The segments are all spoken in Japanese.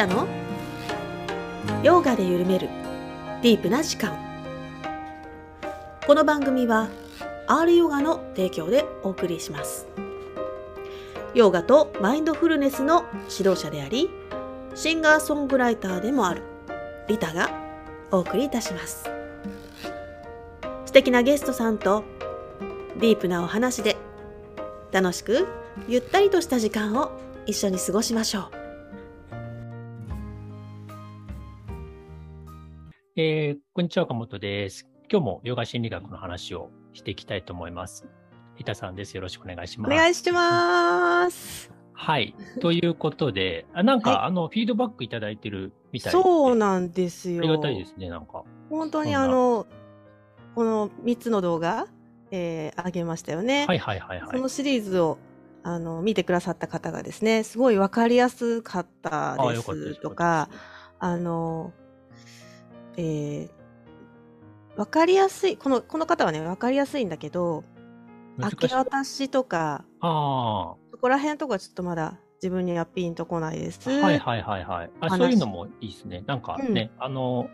タの？ヨガで緩めるディープな時間。この番組は R ヨガの提供でお送りします。ヨガとマインドフルネスの指導者でありシンガーソングライターでもあるリタがお送りいたします。素敵なゲストさんとディープなお話で楽しくゆったりとした時間を一緒に過ごしましょう。えー、こんにちは、岡本です。今日もヨガ心理学の話をしていきたいと思います。リタさんです。よろしくお願いしおます。願いしますはい。ということで、あなんか、はいあの、フィードバックいただいてるみたいで。そうなんですよありがたいですね、なんか。本当にあのこの3つの動画、えー、上げましたよね、はいはいはいはいその。シリーズをあの見てくださった方がですねすごい分かりやすかったですとかあのえー分かりやすいこのこの方はね分かりやすいんだけど明け。渡しとかあそこら辺とかちょっとまだ自分にはピンとこないです。あ、はいはいはいはい。あ話そういうのもいいですね。なんかね、あの、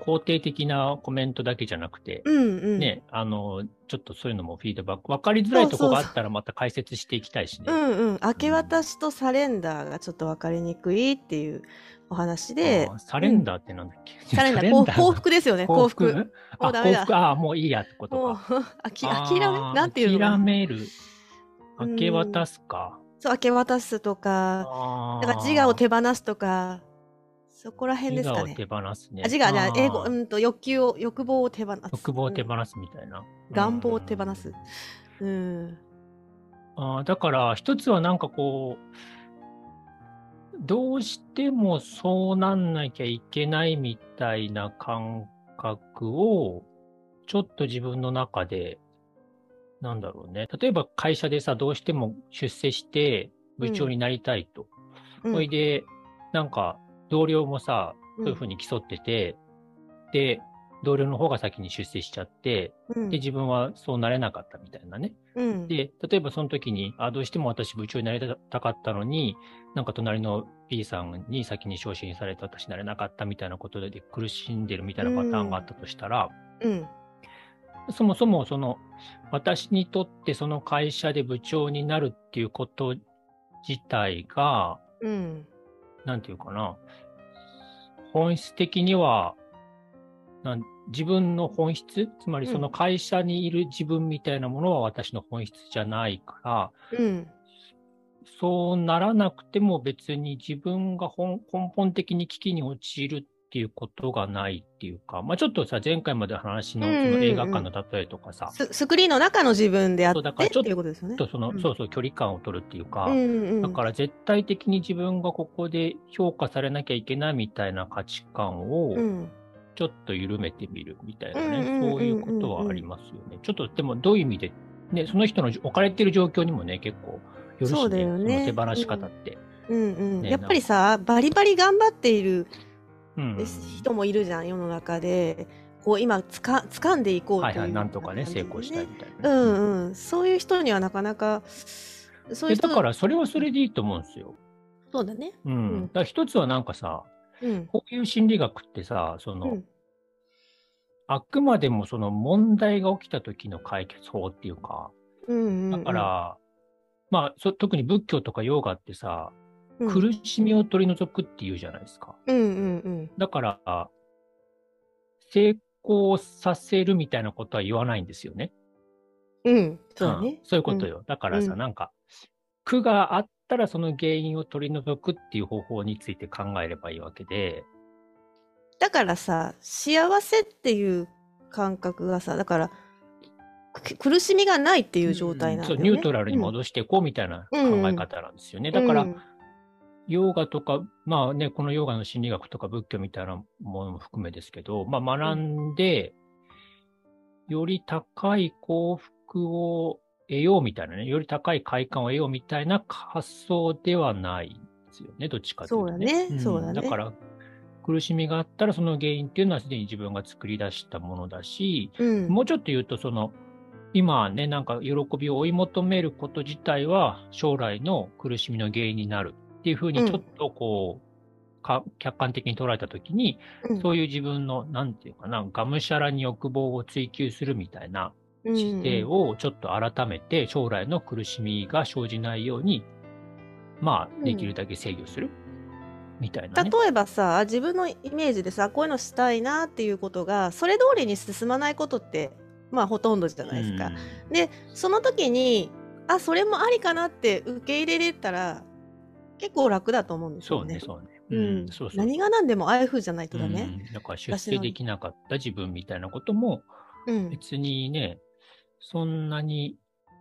肯定的なコメントだけじゃなくて、うんうん。ね、あの、ちょっとそういうのもフィードバック、わかりづらいとこがあったらまた解説していきたいしね。うんうん。明け渡しとサレンダーがちょっと分かりにくいっていうお話でサレンダーってなんだっけ、サレンダー、幸幸福ですよね、幸福。もあうダメだ幸福？ああ、もういいやってことか。、あき諦めなんていうの？か諦なめる。うん明け渡すか。そう、明け渡すとか、あなんか自我を手放すとか、そこら辺ですかね自。我を手放すね。あ自我じゃ英語、うんと欲求を、欲望を手放す。欲望を手うん放すみたいな。願望を手放うんす。うん。あーだから、一つはなんかこう、どうしてもそうなんなきゃいけないみたいな感覚を、ちょっと自分の中で、なんだろうね。例えば会社でさ、どうしても出世して部長になりたいと。うんそれで、なんか、同僚もさ、そういうふうに競ってて、で、同僚の方が先に出世しちゃって、うんで、自分はそうなれなかったみたいなね。うんで、例えばその時に、あ、どうしても私部長になりたかったのに、なんか隣の B さんに先に昇進されて私なれなかったみたいなことで苦しんでるみたいなパターンがあったとしたら、うん。そもそもその、私にとってその会社で部長になるっていうこと自体が、うん。なんていうかな、本質的には、なん自分の本質、つまりその会社にいる自分みたいなものは私の本質じゃないから、うん。そうならなくても別に自分が本根本的に危機に陥るっていうことがないっていうか、まあちょっとさ、前回までの話のそうんうんうん。の映画館の例えとかさ、ススクリーンの中の自分であってってそうだからちょっということですよね。とその、うん。そうそう距離感を取るっていうか、うんうん、だから絶対的に自分がここで評価されなきゃいけないみたいな価値観をうん、ちょっと緩めてみるみたいなね、うんうんうんうんうんそういうことはありますよね。ちょっとでもどういう意味で、ね、その人の置かれている状況にもね、結構よるし、ね、そうだよねその手放し方って。うんうんねやっぱりさバリバリ頑張っているうんうん人もいるじゃん世の中でこう今つか掴んでいこうとはいいうはい、なんとかね、成功したいみたいうんなね。うんそういう人にはなかなかそういうだから、それはそれでいいと思うんですよ。そうだねうん。うんだ一つはなんかさ、うん。こういう心理学ってさ、その、うん。あくまでもその問題が起きた時の解決法っていうか、うんうんだから、まあそ、特に仏教とかヨガってさ、うん。苦しみを取り除くっていうじゃないですか。うんうんうん。だから、成功させるみたいなことは言わないんですよね。うん。そうね。そういうことよ。だからさ、うんなんか、苦があったらその原因を取り除くっていう方法について考えればいいわけで、だからさ幸せっていう感覚がさだからく苦しみがないっていう状態なんだよね、そうニュートラルに戻していこうみたいな考え方なんですよね。うん。だから、うんヨガとか、まあね、このヨガの心理学とか仏教みたいなものも含めですけど、まあ学んで、より高い幸福を得ようみたいなね、より高い快感を得ようみたいな発想ではないんですよね、どっちかというと、ね。そうだね。そうだね。だから、苦しみがあったらその原因っていうのはすでに自分が作り出したものだし、うん。もうちょっと言うと、その、今ね、なんか喜びを追い求めること自体は将来の苦しみの原因になるっていうふうにうん。ちょっとこう、か客観的に捉えたときに、うん。そういう自分の、なんていうかな、がむしゃらに欲望を追求するみたいな姿勢をちょっと改めて、将来の苦しみが生じないように、まあ、できるだけ制御する、みたいなね。例えばさ自分のイメージでさこういうのしたいなっていうことがそれ通りに進まないことってまあほとんどじゃないですか。でその時にあそれもありかなって受け入れれたら結構楽だと思うんですよね。そうね、そうね。うんそうそう。何が何でもああいう風じゃないとダメ。うんだから出世できなかった自分みたいなことも、うん別にね、そんなに、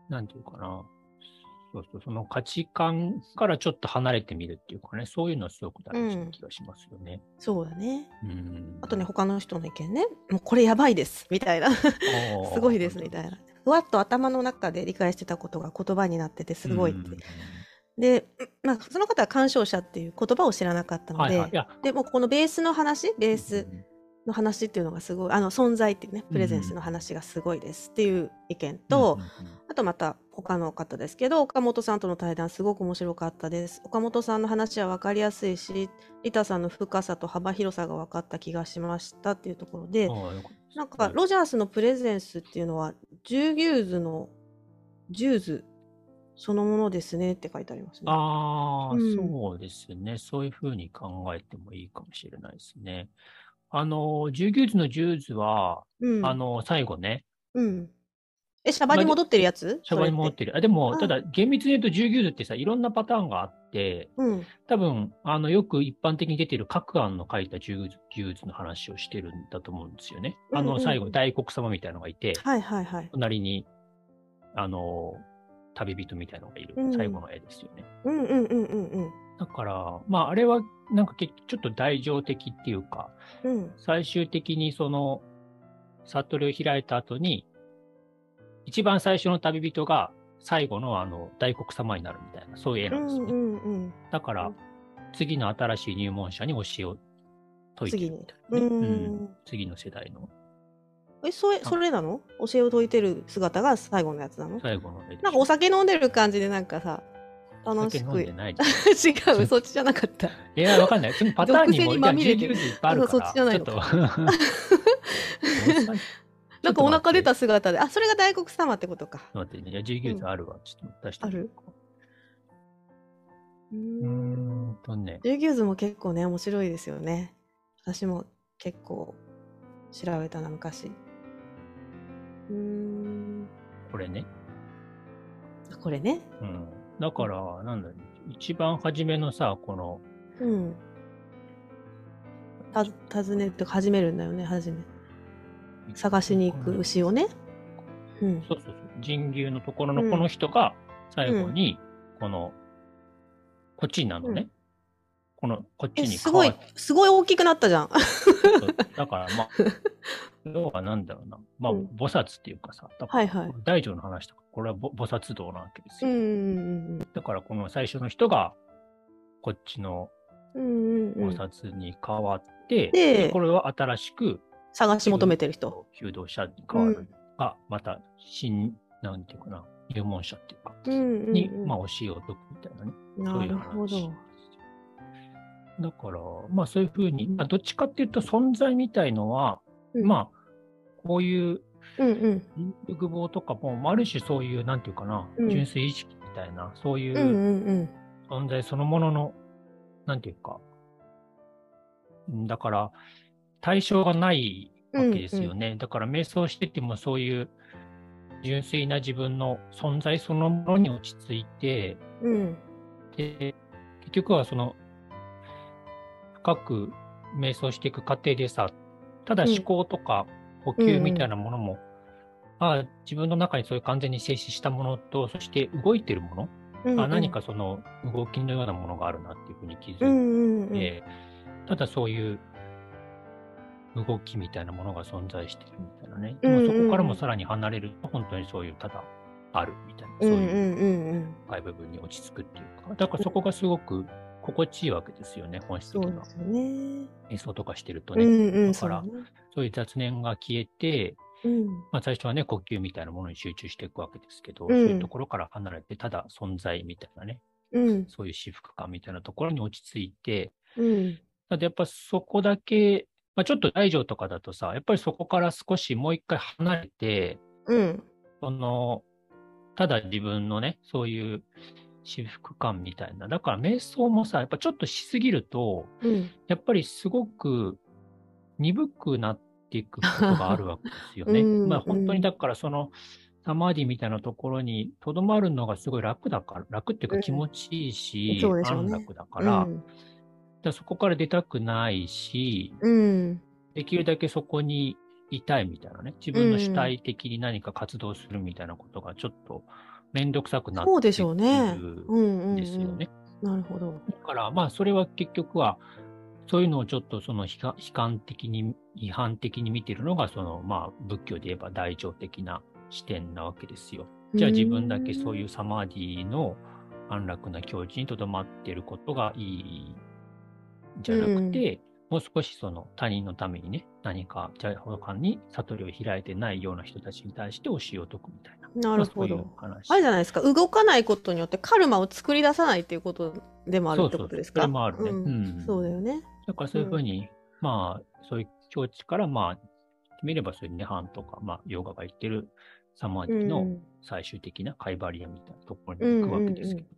なんていうかな、そうそう、その価値観からちょっと離れてみるっていうかね、そういうのはすごく大事な気がしますよね。そうだね。うん。あとね他の人の意見ねもうこれやばいですみたいなすすごいですみたいな。ふわっと頭の中で理解してたことが言葉になっててすごいって。で、まあ、その方は鑑賞者っていう言葉を知らなかったので、はいはい。でもこのベースの話ベースの話っていうのがすごいあの存在っていうねプレゼンスの話がすごいですっていう意見と、あとまた他の方ですけど岡本さんとの対談すごく面白かったです岡本さんの話は分かりやすいしリタさんの深さと幅広さが分かった気がしましたっていうところでなんかロジャースのプレゼンスっていうのはジューギューズのジューズそのものですねって書いてありますね。ああ、うんそうですね。そういうふうに考えてもいいかもしれないですね。あの、ジューギューズのジューズは、うん、あの、最後ね、うん、えシャバに戻ってるやつ？シャバに戻ってる。あでも、あただ、厳密に言うと、ジューギューズってさ、いろんなパターンがあって、うん。多分、あの、よく一般的に出てる各案の書いたジューズジューズの話をしてるんだと思うんですよね。あの、最後、大黒様みたいなのがいて、はいはいはい。隣に、あの、旅人みたいなのがいる。うん。最後の絵ですよね。うんうんうんうんうんだから、まあ、あれは、なんか結ちょっと大乗的っていうか、うん。最終的にその、悟りを開いた後に、一番最初の旅人が最後のあの、大黒様になるみたいな、そういう絵うなんですよね。んうんうん。だから、次の新しい入門者に教えを解いてるみたいなね、ううん。ん。次の世代の。えそれそれなの？教えを説いてる姿が最後のやつなの？最後のなんかお酒飲んでる感じでなんかさ楽しく。違うそっちじゃなかった。いや、わかんない。そのパターンにも、にまみれて。るあるから、あそっちじゃないのちょっと。なんかお腹出た姿であそれが大黒様ってことか。待ってね。いや、ジューギューズあるわ。ちょっと出してみようか。うん。とね。ジューギューズも結構ね面白いですよね。私も結構調べたな昔。うーん。これね。これね。うん。だから、なんだろう一番初めのさ、この、うん。た訪ねて始めるんだよね初め。探しに行く牛をね。うん。そうそうそう。神牛のところのうんこの人が、最後に、この、こっちになるのね。うん。この、こっちえにすごいすごい大きくなったじゃん。だから、まあ、要はなんだろうな。まあ、うん。菩薩っていうかさ、はいはい。大乗の話とか、これはぼ菩薩道なわけですよ。うんうんだから、この最初の人が、こっちのうんうんうん。うん菩薩に変わって、でこれは新しく、探し求めてる人。求道者に変わる。が、また、新、なんていうかな、入門者っていうか、うんうんうん。に、まあ、教えを解くみたいなね。そうないるう話ほどだから、まあそういうふうに、まあ、どっちかっていうと存在みたいのは、うん。まあ、こういううんうん。欲望とかも、ある種そういう、なんていうかな、うん。純粋意識みたいな、そういうんうんううん。存在そのものの、なんていうか、うんだから、対象がないわけですよね。だから、瞑想しててもそういう純粋な自分の存在そのものに落ち着いて、うん。で、結局はその、深く瞑想していく過程でさ、ただうん。思考とか呼吸みたいなものも、ああ自分の中にそういう完全に静止したものと、そして動いてるもの、うんあ何かその動きのようなものがあるなっていうふうに気づいて、うんうんうん。ただそういう動きみたいなものが存在してるみたいなね。うんうん。そこからもさらに離れると、本当にそういうただあるみたいな、そういううんうんうんうん。深い部分に落ち着くっていうか、だからそこがすごく心地いいわけですよね、本質的な。そうね。演奏とかしてるとね。うんうんだからそういう雑念が消えて、うん。まあ最初はね、呼吸みたいなものに集中していくわけですけど、うん。そういうところから離れて、ただ存在みたいなね、うん。そういう至福感みたいなところに落ち着いて、うん。だってやっぱそこだけ、まあ、ちょっと大乗とかだとさ、やっぱりそこから少しもう一回離れて、うん。その、ただ自分のね、そういう私服感みたいな。だから瞑想もさ、やっぱちょっとしすぎると、うん。やっぱりすごく鈍くなっていくことがあるわけですよね。うんまあ本当うんにだからその、サマーディみたいなところにとどまるのがすごい楽だから、楽っていうか気持ちいいし、そうでしょうね安楽だから、そこから出たくないし、うん。できるだけそこにいたいみたいなね、自分の主体的に何か活動するみたいなことがちょっとめんどくさくなってくうん。ですよね。なるほど。だから、まあ、それは結局は、そういうのをちょっとその悲観的に、批判的に見てるのが、その、まあ、仏教で言えば大乗的な視点なわけですよ。じゃあ自分だけそういうサマーディの安楽な境地にとどまってることがいいんじゃなくて、もう少しその他人のためにね、何か、じゃあ他に悟りを開いてないような人たちに対して教えを説くみたいな。なるほまあそういうど。話。あれじゃないですか。動かないことによってカルマを作り出さないっていうことでもあるってことですか？そもあるねうんうんそうだよね。だからそういうふうに、まあ、そういう境地から、まあ、見ればそういう涅槃とか、まあ、ヨガが言ってるサマーディのうん最終的なカイバリアみたいなところに行くわけですけど。うん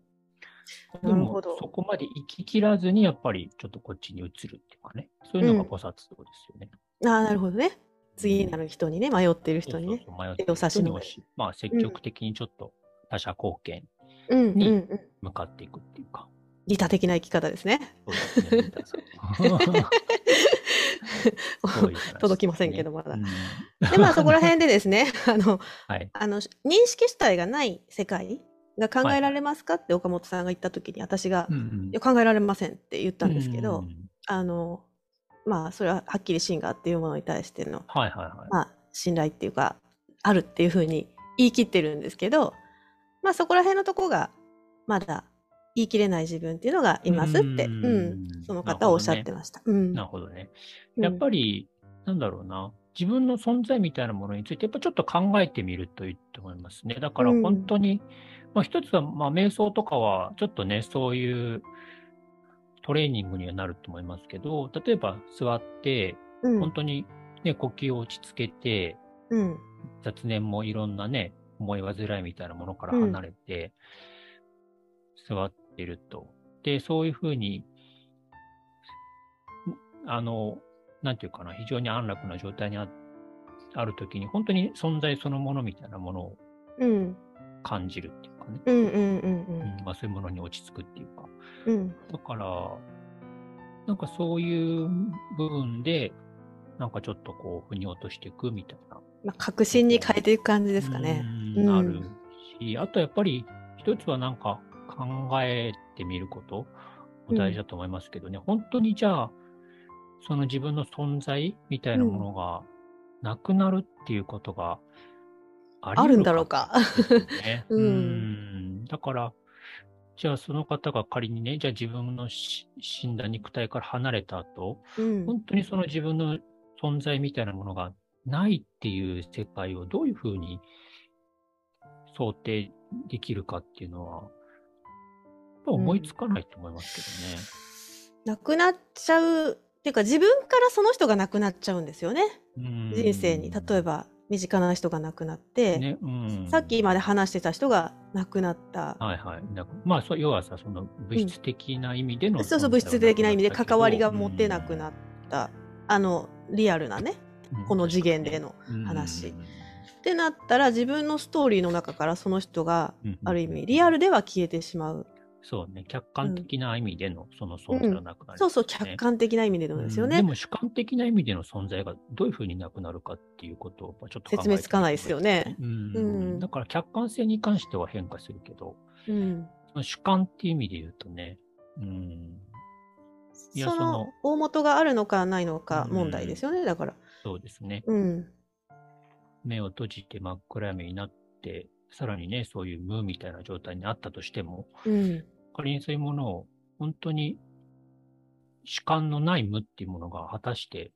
でもなるほど、そこまで行き切らずに、やっぱりちょっとこっちに移るっていうかね、そういうのが菩薩道ですよね。ああ、なるほどね。次になる人にね、迷ってる人にね。そうそうそう迷を差し伸べまあ、積極的にちょっと他者貢献うんうんにうん。向かっていくっていうか。利他的な生き方ですね。すね。届きませんけどまだうんで、まあそこら辺でですね、あの、はい。あの認識主体がない世界が考えられますかって岡本さんが言った時に私が、うんうん考えられませんって言ったんですけど、うんあのまあそれははっきり真がっていうものに対しての、はいはいはい。まあ、信頼っていうかあるっていうふうに言い切ってるんですけど、まあそこら辺のとこがまだ言い切れない自分っていうのがいますって、ううんんその方はおっしゃってました。うんなるほどね。うんやっぱり、なんだろうな。自分の存在みたいなものについて、やっぱちょっと考えてみるといいと思いますね。だからうん本当に、まあ一つは、まあ瞑想とかは、ちょっとね、そういうトレーニングにはなると思いますけど、例えば座って、うん。本当にね、呼吸を落ち着けて、うん。雑念もいろんなね、思い煩いみたいなものから離れて、座ってると。で、そういうふうに、んあの、なんていうかな、非常に安楽な状態にああるときに、本当に存在そのものみたいなものをうん。感じるっていうかね、うんうんうんうん。まあ、そういうものに落ち着くっていうか。うん。うんだから、なんかそういう部分で、なんかちょっとこう、腑に落としていくみたいな。まあ、確信に変えていく感じですかね。うんうん。あるし、あとやっぱり一つはなんか考えてみることも大事だと思いますけどね、本当にじゃあ、その自分の存在みたいなものがなくなるっていうことがありあるんだろううか。うん だから、じゃあその方が仮にね、じゃあ自分のし死んだ肉体から離れた後、うん本当にその自分の存在みたいなものがないっていう世界をどういうふうに想定できるかっていうのは、やっぱ思いつかないと思いますなくなっちゃうっていうか自分からその人がなくなっちゃうんですよね。けどね。人生に例えば身近な人が亡くなって、ね、うん、さっきまで話してた人が亡くなった。はいはい。まあ、そう要はさ、その物質的な意味での、そうそう物質的な意味で関わりが持てなくっなった、あのリアルなねたこの次元での話。ってなったら自分のストーリーの中からその人がある意味リアルでは消えてしまう、そうね、客観的な意味でのその存在がなくなる、そうそう客観的な意味でのですよね、うんでも主観的な意味での存在がどういうふうになくなるかっていうことをちょっと説明つかないですよね。うん。うん。だから客観性に関しては変化するけど、うん、その主観っていう意味で言うとね、うん、いやそのその大元があるのかないのか問題ですよね、だから。そうですね。うん。目を閉じて真っ暗闇になって、さらにね、そういう無みたいな状態にあったとしても、うん仮にそういうものを本当に主観のない無っていうものが果たして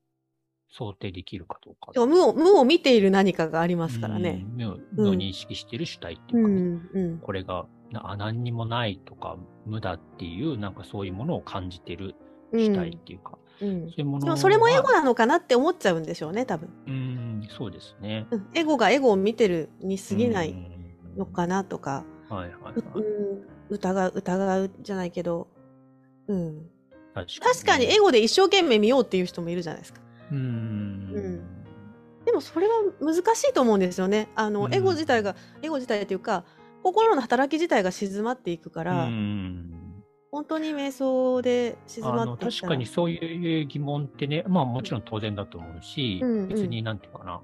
想定できるかどうか。でも無を無を見ている何かがありますからね。うん。無を認識している主体っていううかね、んうん。これがなあ何にもないとか無だっていうなんかそういうものを感じてる主体っていうか、うん。そういうものでもそれもエゴはなのかなって思っちゃうんでしょうね多分、うん、そうですね。うん、エゴがエゴを見てるに過ぎないうんのかなとか、はいはいはい。ううん、疑う疑うじゃないけど、うん、確確かにエゴで一生懸命見ようっていう人もいるじゃないですか。うん。うん。でもそれは難しいと思うんですよね。あの、うん。エゴ自体がエゴ自体っていうか心の働き自体が静まっていくから、うん。本当に瞑想で静まって確からにそういう疑問ってね、まあもちろん当然だと思うし、別になんていうかな、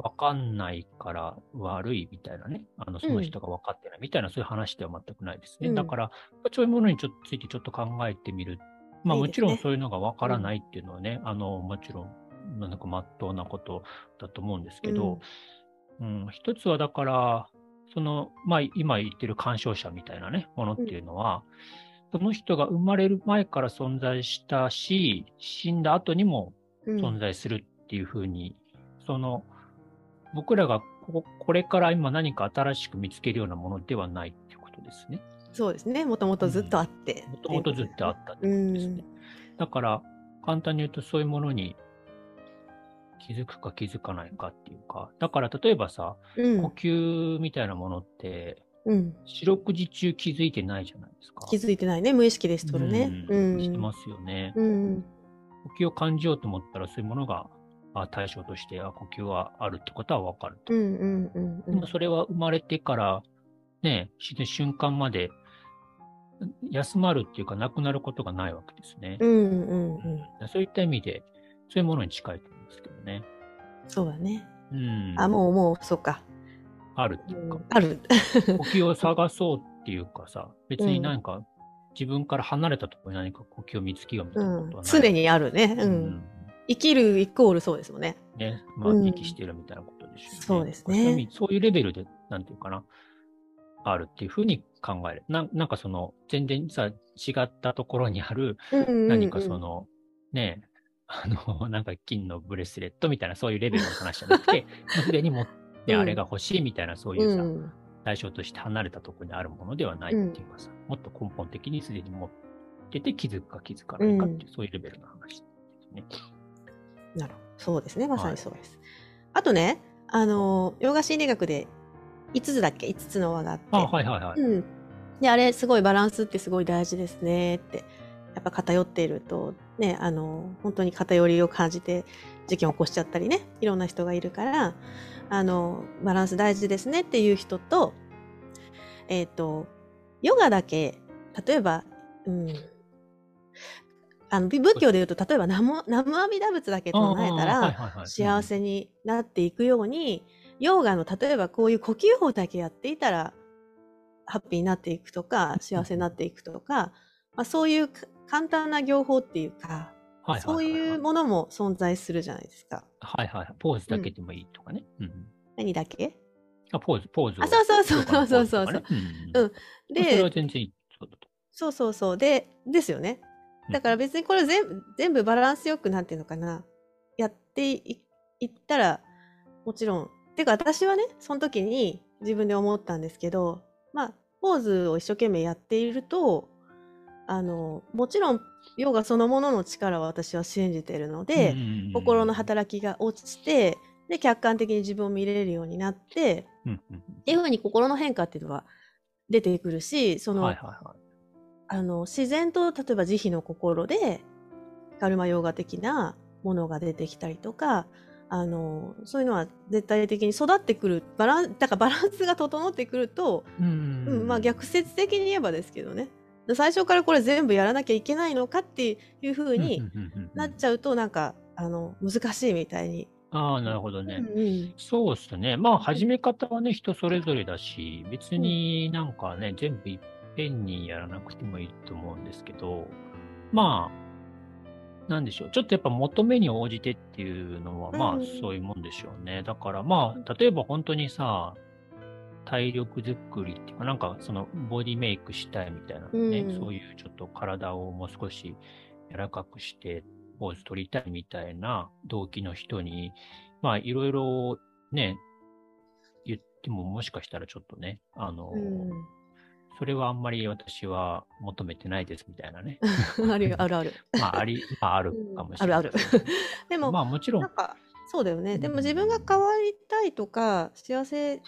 うんわかんないから悪いみたいなね、あのその人が分かってないみたいな、そういう話では全くないですね。うん。だから、そういうものにちょっとついてちょっと考えてみる。まあもちろんそういうのが分からないっていうのはね、あのもちろん、なんかまっとうなことだと思うんですけど、うん。一つはだから、その、まあ今言ってる干渉者みたいなね、ものっていうのは、その人が生まれる前から存在したし、死んだ後にもうん。存在するっていうふうに、その、僕らがこここれから今何か新しく見つけるようなものではないっていうことですね。そうですねもともとずっとあって、もともとずっとあったってことですね。だから、簡単に言うとそういうものに気づくか気づかないかっていうか、だから例えばさ、うん呼吸みたいなものって、うん、四六時中気づいてないじゃないですか。気づいてないね無意識でしとるね。うんしてますよね。うん呼吸を感じようと思ったら、そういうものがあ対象として、あ呼吸はあるってことはわかると。うんうんうんうんでもそれは生まれてから、ね、死ぬ瞬間まで休まるっていうか、なくなることがないわけですね。うんうんうんそういった意味で、そういうものに近いと思うんですけどね。そうだね。うん。あもうもうそうか。あるっていうか、ある。呼吸を探そうっていうかさ、別になんか、自分から離れたところに何か呼吸を見つけようみたういなことはない。ん常にあるね。う。うん生きるイコールそうですもんね。ね、まあ、うん息してるみたいなことでしょうね。そうですねそういうレベルで、なんていうかな、あるっていうふうに考える。ななんかその、全然さ、違ったところにある、うんうんうん何かその、ね、あの、なんか金のブレスレットみたいな、そういうレベルの話じゃなくて、すでにもう、ね、うんあれが欲しいみたいな、そういうさ、うん対象として離れたところにあるものではないっていうかさ、もっと根本的にすでに持ってて気づくか気づかないかっていう、そういうレベルの話ですね。なるほど。そうですね。まさにそうです。あとね、あの、ヨガ心理学で5つだっけ ?5 つの輪があって。あ、はいはいはい。うん。で、あれ、すごいバランスってすごい大事ですねって。やっぱ偏っていると、ね、あの、本当に偏りを感じて事件を起こしちゃったりね、いろんな人がいるから、あの、バランス大事ですねっていう人と、えっ、と、ヨガだけ、例えば、うん、あの、仏教で言うと、例えば南無、南無阿弥陀仏だけ唱えたら、幸せになっていくように、ヨガの例えばこういう呼吸法だけやっていたら、ハッピーになっていくとか、幸せになっていくとか、まあ、そういうか簡単な業法っていうか、そういうものも存在するじゃないですか。はいはいはい。ポーズだけでもいいとかね。うん。何だけ？あ、ポーズ、ポーズを。あそうそうそうそうそうそううん。うんそれはで、全然いい。そうそうそう。で、ですよね。だから別にこれ全部、全部バランスよくなんていうのかな。やっていいったら、もちろん。てか私はね、その時に自分で思ったんですけど、まあ、ポーズを一生懸命やっていると、あの、もちろん、ヨガそのものの力は私は信じているので、うん心の働きが落ちて、で、客観的に自分を見れるようになって、うんうんっていうふうに心の変化っていうのは出てくるし、その、はいはいはい。あの、自然と、例えば慈悲の心で、カルマヨーガ的なものが出てきたりとか、あの、そういうのは絶対的に育ってくる、バラン、だからバランスが整ってくると、うんうん、まあ逆説的に言えばですけどね。最初からこれ全部やらなきゃいけないのかっていうふうになっちゃうと、なんか、あの、難しいみたいに。ああ、なるほどうね。んうんそうっすね。まあ、始め方はね、人それぞれだし、別になんかね、全部いっぺんにやらなくてもいいと思うんですけど、まあ、なんでしょう。ちょっとやっぱ求めに応じてっていうのは、まあうん、そういうもんでしょうね。だからまあ、例えば本当にさ、体力作りっていうか、なんかそのボディメイクしたいみたいなね、うんそういうちょっと体をもう少し柔らかくして、ポーズ取りたいみたいな動機の人に、まあ、いろいろね、言ってももしかしたらちょっとね、あの、うんそれはあんまり私は求めてないですみたいなね。あるあるある。まあ、あり、まあ、あるかもしれない。あるある。でも、まあ、もちろんなん、か、そうだよね。でも自分が変わりたいとか、幸せ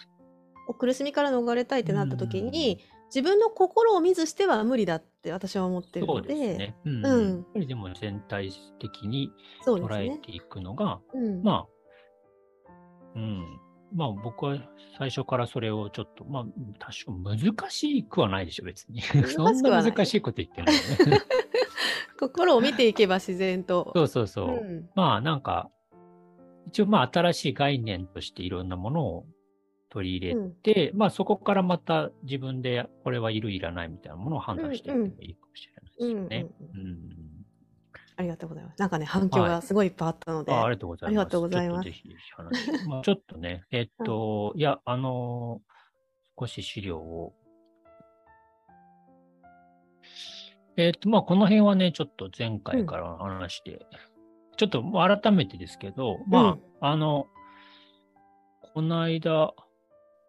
を苦しみから逃れたいってなった時に、自分の心を見ずしては無理だって私は思ってるそうので、ですね。うん。うんやっぱりでも全体的に。捉えていくのが、うん。まあ、うん。まあ僕は最初からそれをちょっと、まあ確か難しくはないでしょ、別に。そんな難しいこと言ってないよね。心を見ていけば自然と。そうそうそう。うんまあなんか、一応まあ新しい概念としていろんなものを取り入れうんて、まあそこからまた自分でこれはいるいらないみたいなものを判断していってもいいかもしれないですよね。うんうんうんありがとうございます。なんかね、反響がすごいいっぱいあったので。あありがとうございます。ありがとうございますちょ。まあちょっとね、えっと、いや、あのー少し資料を。えっと、まあこの辺はね、ちょっと前回からの話で、ちょっともう改めてですけど、まあ、あの、この間、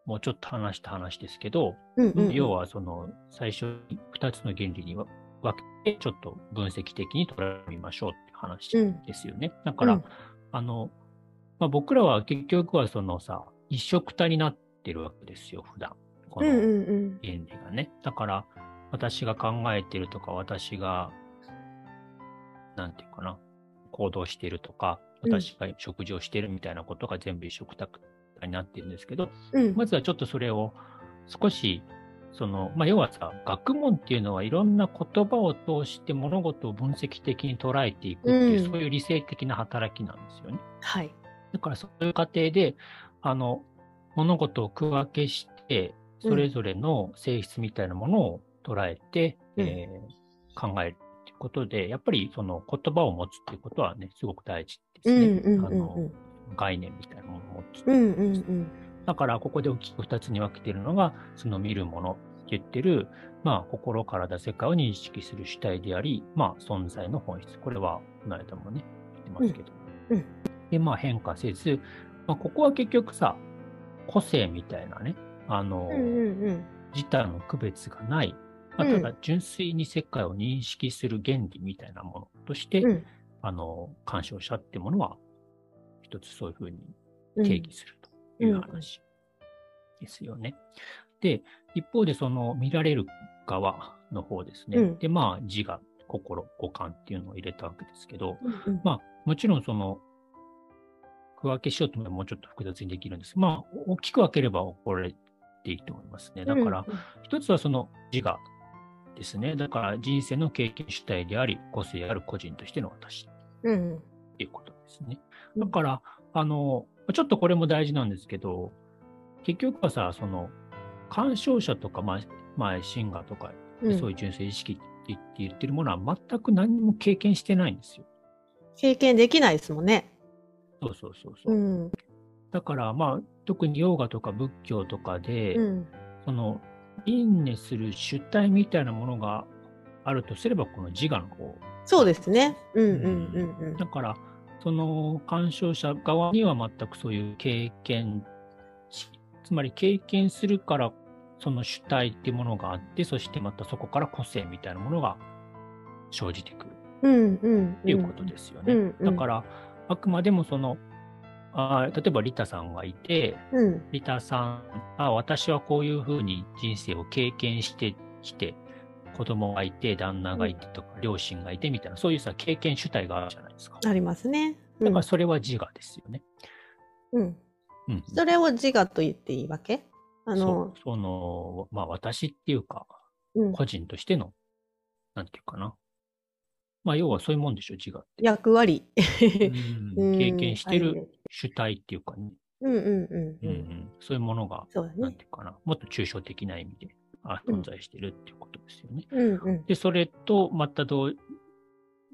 もうちょっと話した話ですけど、うんうんうん要はその最初に2つの原理に分けて、ちょっと分析的に捉えてみましょうって話うんですよね。だから、うんあの、まあ、僕らは結局はそのさ、一色体になってるわけですよ、普段。このうんうんうん原理がね。だから、私が考えてるとか、私が、なんていうかな、行動してるとか、うん私が食事をしてるみたいなことが全部一色体になってるんですけど、うんまずはちょっとそれを少し、その、まあ、要はさ、学問っていうのはいろんな言葉を通して物事を分析的に捉えていくっていう、うんそういう理性的な働きなんですよね。はい。だからそういう過程で、あの、物事を区分けして、それぞれの性質みたいなものを捉えて、うんえー考えるっていうことで、やっぱりその言葉を持つっていうことはね、すごく大事ですね。うんうんうんあの概念みたいなものを持つ。うんうんうんだから、ここで大きく二つに分けているのが、その見るものって言ってる、まあ、心、体、世界を認識する主体であり、まあ、存在の本質。これは、この間もね、言ってますけど。うん。うん。で、まあ、変化せず、まあ、ここは結局さ、個性みたいなね、あの、うんうんうん。自他の区別がない、まあ、うん。ただ純粋に世界を認識する原理みたいなものとして、うん。あの、鑑賞者ってものは、一つそういうふうにうん。定義するという話ですよね。で、一方でその見られる側の方ですね。うんで、まあ自我、心、五感っていうのを入れたわけですけど、うんうんまあもちろんその区分けしようと思えばもうちょっと複雑にできるんです。まあ大きく分ければこれでいいと思いますね。だから、一つはその自我ですね。だから人生の経験主体であり、個性ある個人としての私うんうんっていうことですね。うんだから、あの、ちょっとこれも大事なんですけど、結局はさ、その、鑑賞者とか、まあ、まあ、シンガーとか、うんそういう純粋意識って言って言ってるものは全く何も経験してないんですよ。経験できないですもんね。そうそうそうそう。うんだから、まあ、特にヨーガとか仏教とかで、うんその、輪廻する主体みたいなものがあるとすれば、この自我の方そうですね。うんうんうんうんだから、その鑑賞者側には全くそういう経験し、つまり経験するから、その主体っていうものがあって、そしてまたそこから個性みたいなものが生じてくる。っていうことですよね。うん。うんだから、あくまでもその、あー例えばリタさんがいて、うんリタさん、あ私はこういうふうに人生を経験してきて、子供がいて、旦那がいてとか、両親がいてみたいな、そういうさ、経験主体があるじゃないですか？ありますね。うんだからそれは自我ですよね。うんうん。それを自我と言っていいわけあそのう、その、まあ私っていうか、うん個人としての、なんていうかな。まあ要はそういうもんでしょ、自我って。役割。うん 経験してるはい主体っていうかね、うんうんうんうんう。うんん、そういうものが、ねなんて。いうかな、もっと抽象的な意味であうん存在してるっていうことですよね。うんうんで、それとまた同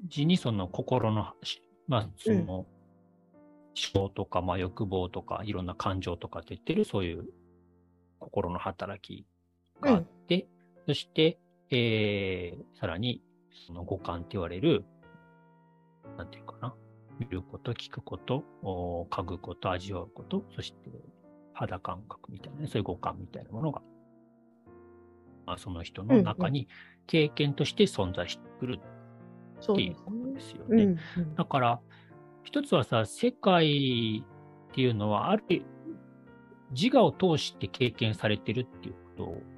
時にその心の、しまあその、思考とか、まあ欲望とか、いろんな感情とかって言ってる、そういう心の働きがあって、そして、えー、さらに、その五感って言われる、なんていうかな、見ること、聞くこと、お嗅ぐこと、味わうこと、そして肌感覚みたいなね、そういう五感みたいなものがまあ、その人の中に経験として存在してくるっていうことですよね。だから、一つはさ、世界っていうのは、ある自我を通して経験されてるっていうこと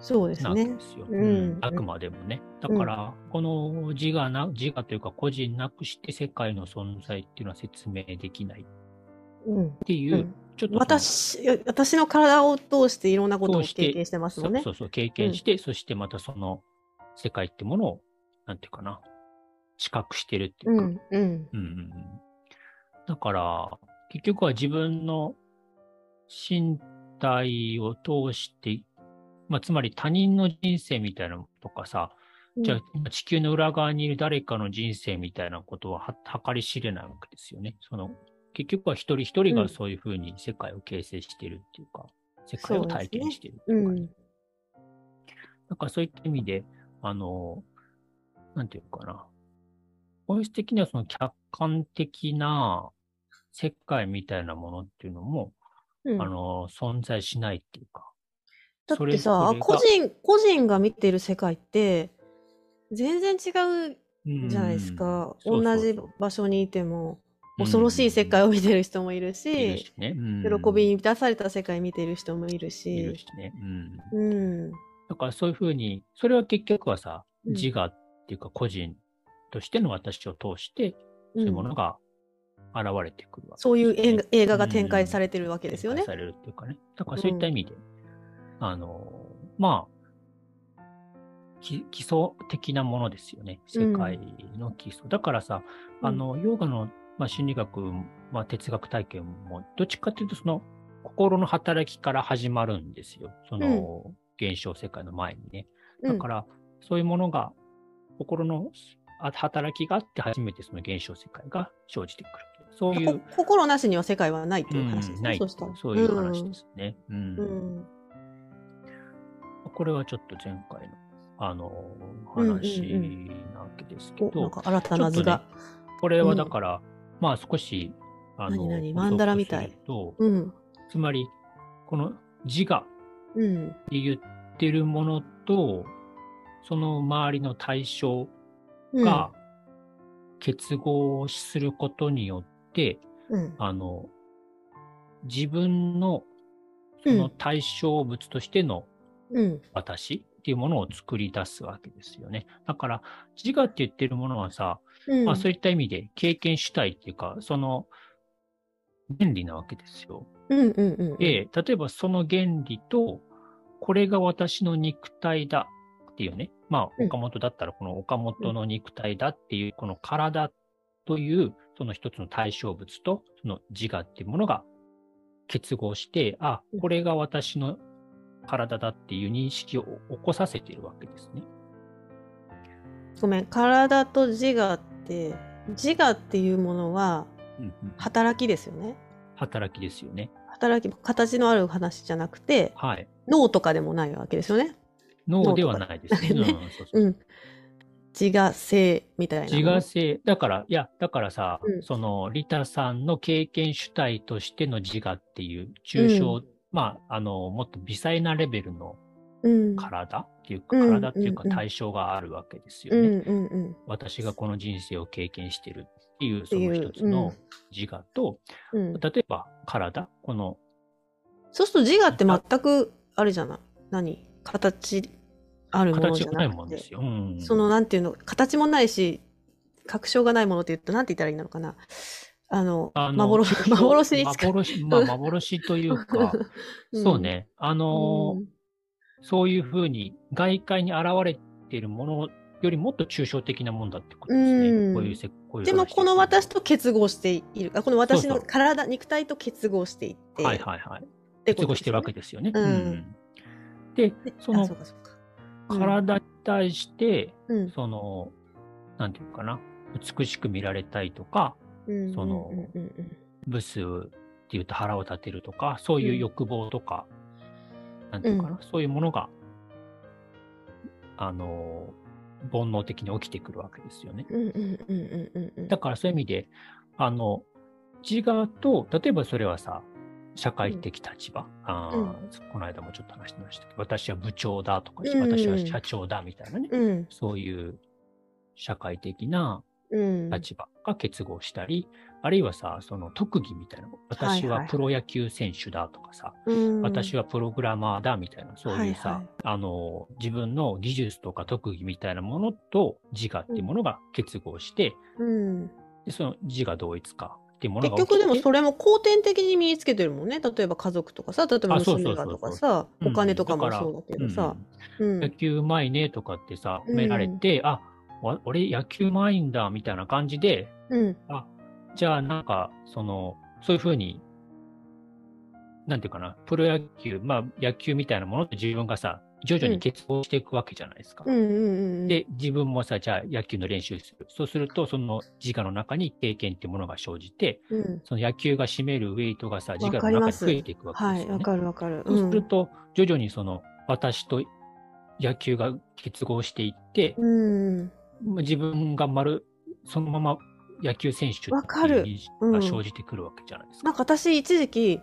そうですね。ですよ。うん、あくまでもね。だから、この自我な、自我というか個人なくして世界の存在っていうのは説明できないっていう、うんちょっと私私の体を通していろんなことを経験してますもんね。そうそう経験して、うん、そしてまたその世界ってものを、なんていうかな、知覚してるっていうか。うん、うん、うんうんだから、結局は自分の身体を通してまあ、つまり他人の人生みたいなとかさ、じゃあ地球の裏側にいる誰かの人生みたいなことは計り知れないわけですよね。その結局は一人一人がそういうふうに世界を形成しているっていうか、うん、世界を体験しているっていうか、ね、だからそういった意味で、あの、なんていうかな。本質的にはその客観的な世界みたいなものっていうのも、うん、あの、存在しないっていうか、だってさ、個人、個人が見てる世界って、全然違うじゃないですか。同じ場所にいても、恐ろしい世界を見てる人もいるし、喜びに満たされた世界見てる人もいるし。いるしね。うん。うん、だからそういうふうに、それは結局はさ、自我っていうか個人としての私を通して、そういうものが現れてくるわけ、ね、そういう映画が展開されてるわけですよね。されるっていうかね。だからそういった意味で、あの、まあ、基礎的なものですよね。世界の基礎。うん、だからさ、あの、ヨガの、まあ、心理学、まあ、哲学体験も、どっちかっていうと、その、心の働きから始まるんですよ。その、現象世界の前にね。だから、そういうものが、心の働きがあって初めてその現象世界が生じてくる。そういう。心なしには世界はないっていう話ですね。うん、ないそういう話ですね。うん、うん。これはちょっと前回のあの話なわけですけど、うんうんうん、なんか新たな図が、ね、これはだから、うん、まあ少しあの何マンダラみたい。と、うん、つまりこの自我って言ってるものと、その周りの対象が結合することによって、あの自分のその対象物としての私っていうものを作り出すわけですよね。だから、自我って言ってるものはさ、うん、まあ、そういった意味で経験主体っていうか、その原理なわけですよ。うんうんうん、で、例えばその原理と、これが私の肉体だっていうね、まあ、岡本だったらこの岡本の肉体だっていう、この体という、その一つの対象物と、その自我っていうものが結合して、あ、これが私の体だっていう認識を起こさせているわけですね。ごめん、体と自我って、自我っていうものは働きですよね。働きですよね。働き、形のある話じゃなくて、はい、脳とかでもないわけですよね。脳ではないですね。うん、自我性みたいな。自我性。だから、いや、だからさ、うん、その、リタさんの経験主体としての自我っていう抽象まあ、あの、もっと微細なレベルの体っていうか、うん、体っていうか対象があるわけですよね、うんうんうん。私がこの人生を経験してるっていうその一つの自我と、うん、例えば体、この。そうすると自我って全くあれじゃない？何？形あるものじゃなくて。形がないもんですよ。うん、そのなんていうの、形もないし、確証がないものって言うと、なんて言ったらいいのかな。あの、幻、幻に近い。幻、まあ、幻というか、うん、そうね、あの、うん、そういうふうに外界に現れているものよりもっと抽象的なもんだってことですね。うん、こういうせこういうでも、この私と結合している。この私の体、肉体と結合していって。はいはいはい。結合してるわけですよね。うん、で、その、体に対して、その、なんていうかな、美しく見られたいとか、その、ブスっていうと腹を立てるとか、そういう欲望とか、うん、なんていうかな、そういうものが、あの、煩悩的に起きてくるわけですよね。だからそういう意味で、あの、自我と、例えばそれはさ、社会的立場、あーうん。この間もちょっと話してましたけど、私は部長だとか、うん。私は社長だみたいなね、うん。そういう社会的なうん。立場が結合したり、あるいはさ、その特技みたいな、私はプロ野球選手だとかさ、うん。私はプログラマーだみたいな、そういうさ、はいはい。あの、自分の技術とか特技みたいなものと自我っていうものが結合して、うん。でその自我同一化っていうもの結が起きて局でもそれも後天的に身につけてるもんね。例えば家族とかさ、例えば娘がとかさ、うんお金とかもそうだけどさ。ううんん。野球うまいねとかってさ、褒められて、あ、わ俺野球うまいんだみたいな感じで、うん。あ、じゃあなんか、その、そういうふうに、なんていうかな、プロ野球、まあ野球みたいなものと自分がさ、徐々に結合していくわけじゃないですか。うんうんうん。で、自分もさ、じゃあ野球の練習する。そうすると、その自我の中に経験っていうものが生じて、うん。その野球が占めるウェイトがさ、自我の中に増えていくわけはい、ですよね。わかるわかる。そうすると、徐々にその、私と野球が結合していって、うん。自分が丸、そのまま野球選手っていう認識うんが生じてくるわけじゃないですか。なんか私一時期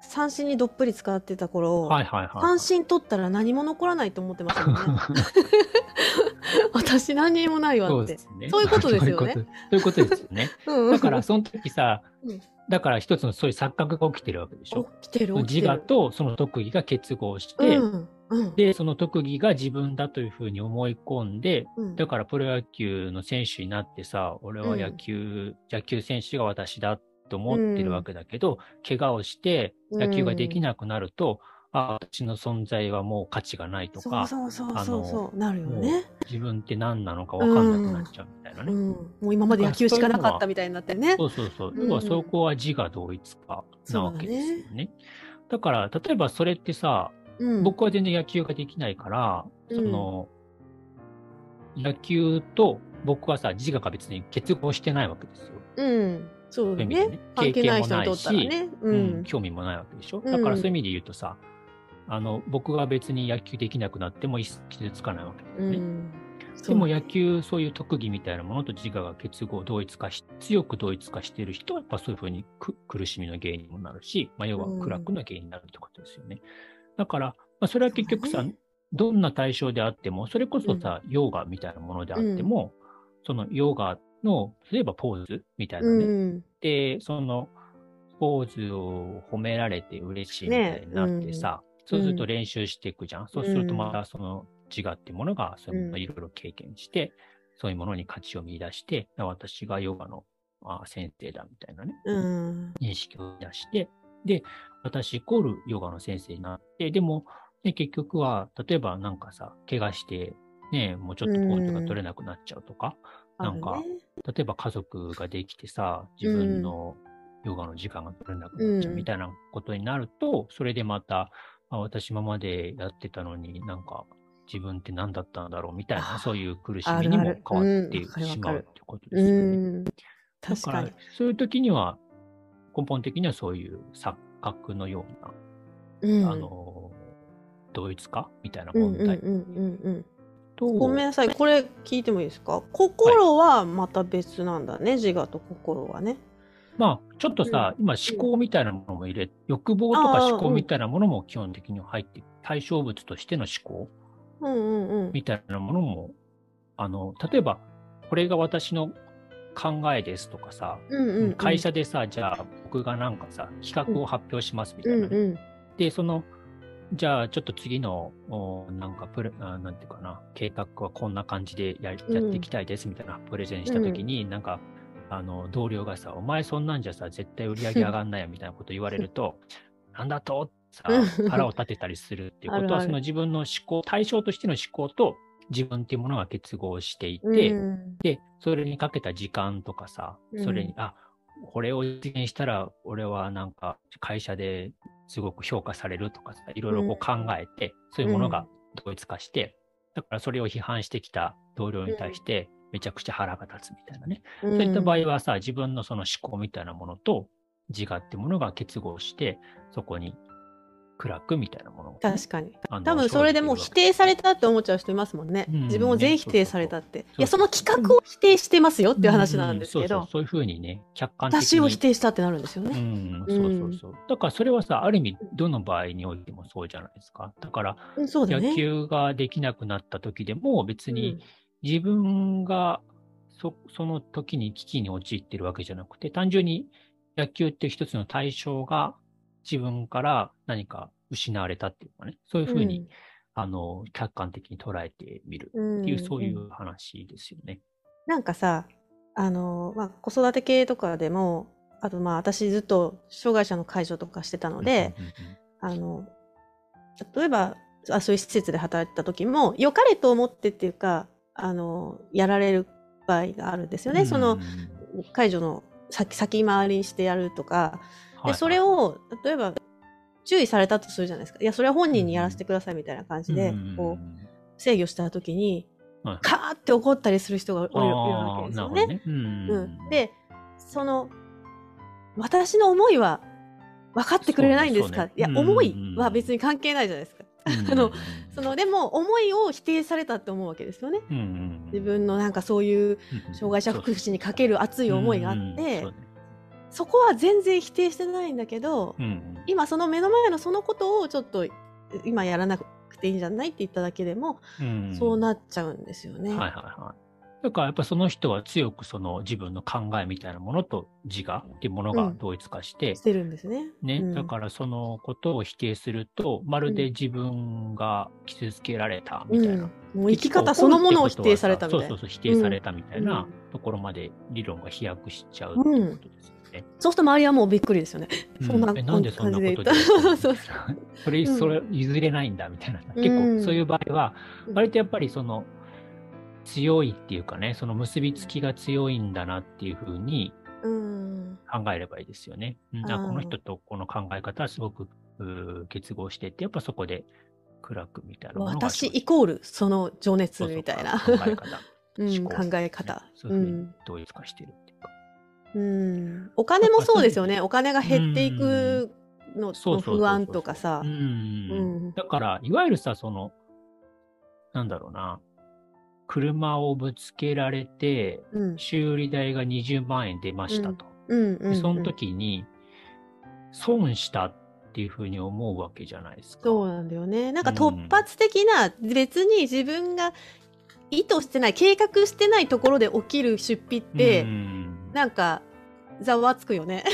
三振にどっぷり使ってた頃、はいはいはい。三振取ったら何も残らないと思ってましたもんね。私何にもないわって。そうですね。そういうことですよねそういうことですよね。うんだから、その時さうん、だから一つのそういう錯覚が起きてるわけでしょ。起きてる自我。とその特技が結合して、うんうんで、その特技が自分だというふうに思い込んで、うんだからプロ野球の選手になってさ、俺は野球、野球選手が私だと思ってるわけだけど、怪我をして野球ができなくなると、あ、私の存在はもう価値がないとか、そうそうあのそうそうなるよね。自分って何なのか分かんなくなっちゃうみたいなね。うん、もう今まで野球しかなかったみたいになってね。そうそうそう。うん要はそこは自我同一化なわけですよね。だから、例えばそれってさ、うん、僕は全然野球ができないから、うんその、野球と僕はさ、自我が別に結合してないわけですよ。うん、そうねでね。関係ない人にとったらね。ううんん、興味もないわけでしょ。うんだからそういう意味で言うとさ、あの、僕が別に野球できなくなっても傷つかないわけですね。うん。でも野球、そういう特技みたいなものと自我が結合、同一化し、強く同一化している人は、やっぱそういうふうにく苦しみの原因にもなるし、まあ、要はうん苦楽の原因になるってことですよね。だから、まあ、それは結局さ、ねどんな対象であっても、それこそさ、ヨガみたいなものであっても、そのヨガの、例えばポーズみたいなね。うん、で、その、ポーズを褒められて嬉しいみたいになってさ、そうすると練習していくじゃん。そうするとまたその自我っていうものが、そういうものをいろいろ経験して、そういうものに価値を見出して、私がヨガのあ先生だみたいなね、うん、認識を出して、で、私イコールヨガの先生になって、でも、ね、結局は、例えばなんかさ、怪我して、ね、もうちょっとポーズが取れなくなっちゃうとか、なんか例えば家族ができてさ、自分のヨガの時間が取れなくなっちゃうみたいなことになると、それでまた、あ私今までやってたのになんか自分って何だったんだろうみたいな、あそういう苦しみにも変わってしまうってことですよね。うん、だ確かに。そういう時には、根本的にはそういう錯覚のような、うん、あの、同一化みたいなうん、うん、うん、問題うん、うん。と、ごめんなさい、これ聞いてもいいですか？心はまた別なんだね、自我と心はね。まあ、ちょっとさ、今思考みたいなものも入れ、欲望とか思考みたいなものも基本的に入って、対象物としての思考うんうんうん。みたいなものも、あの、例えば、これが私の考えですとかさ、うんうんうん、会社でさ、じゃあ僕がなんかさ、企画を発表しますみたいなね。うんうん。で、その、じゃあちょっと次の、おなんかプレ、あなんていうかな、計画はこんな感じでやりやっていきたいですみたいなプレゼンしたときに、なんか、あの、同僚がさ、お前そんなんじゃさ、絶対売り上げ上がんないよみたいなこと言われると、なんだと？さうん、腹を立てたりするっていうことは、あるある。その自分の思考、対象としての思考と自分っていうものが結合していて、うん。で、それにかけた時間とかさ、それに、うんあ、これを実現したら、俺はなんか会社ですごく評価されるとかさ、いろいろこう考えて、そういうものが同一化して、だからそれを批判してきた同僚に対して、めちゃくちゃ腹が立つみたいなね。うん。そういった場合はさ、自分のその思考みたいなものと自我ってものが結合して、そこに暗くみたいなものをね、確かに。多分それでもう否定されたって思っちゃう人いますもんね。うん自分を全否定されたって。いや、その企画を否定してますよっていう話なんですけどうんそうそう、そういうふうにね、客観的に。私を否定したってなるんですようね。ん、そうそうそう。だからそれはさ、ある意味、どの場合においてもそうじゃないですか。だから、うん、そうだ野ね。球ができなくなった時でも、別うんに自分がそその時に危機に陥ってるわけじゃなくて、単純に野球って一つの対象が自分から何か失われたっていうかね、そういうふうに、あの、客観的に捉えてみるうんっていう、そういんう話ですよね。なんかさ、あの、まあ、子育て系とかでも、あとまあ私ずっと障害者の介助とかしてたので、うんうんうんあの、例えば、あそういう施設で働いてた時も、良かれと思ってっていうか、あの、やられる場合があるんですよね。そのうん、うん介助の先先回りにしてやるとか、はいで、それを、例えば、注意されたとするじゃないですか。いや、それは本人にやらせてくださいみたいな感じで、こう、制御した時に、はい。カーって怒ったりする人がいるわけですよね。ね。うんうん、で、その、私の思いは分かってくれないんですか、ね。うん思いは別に関係ないじゃないですか。あのその、でも、思いを否定されたって思うわけですよね。うんうん自分のなんかそういう障害者福祉にかける熱い思いがあって、そこは全然否定してないんだけど、今その目の前のそのことをちょっと今やらなくていいんじゃないって言っただけでも、そうなっちゃうんですよね。はいはいはい。だからやっぱその人は強くその自分の考えみたいなものと自我っていうものが同一化して、してるんですね。ね、うんだからそのことを否定すると、まるで自分が傷つけられたみたいな。もう生き方そのものを否定されたみたいな。そうそうそう、否定されたみたいなうんところまで理論が飛躍しちゃうっていうことですよね。そうすると周りはもうびっくりですよね。うんそんなえなんでそんなことで感じで言ったそうそれ、うんそれ譲れないんだみたいな。うん結構そういう場合は、うん割とやっぱりその強いっていうかね、その結びつきが強いんだなっていうふうにうん。考えればいいですよね。うんこの人とこの考え方はすごく結合してって、やっぱそこで暗くみたいな私イコールその情熱そうそうみたいな。考え方。考考え方。そういうふうに同一化してるうか。うん。お金もそうですよね。お金が減っていくのの不安とかさう。。うんん。だから、いわゆるさ、その、なんだろうな、車をぶつけられて、うん。修理代が20万円出ましたと。その時に、損したっていうふうに思うわけじゃないですか。そうなんだよね。なんか突発的な、別に自分が意図してない、計画してないところで起きる出費って、うんなんか、ざわつくよね。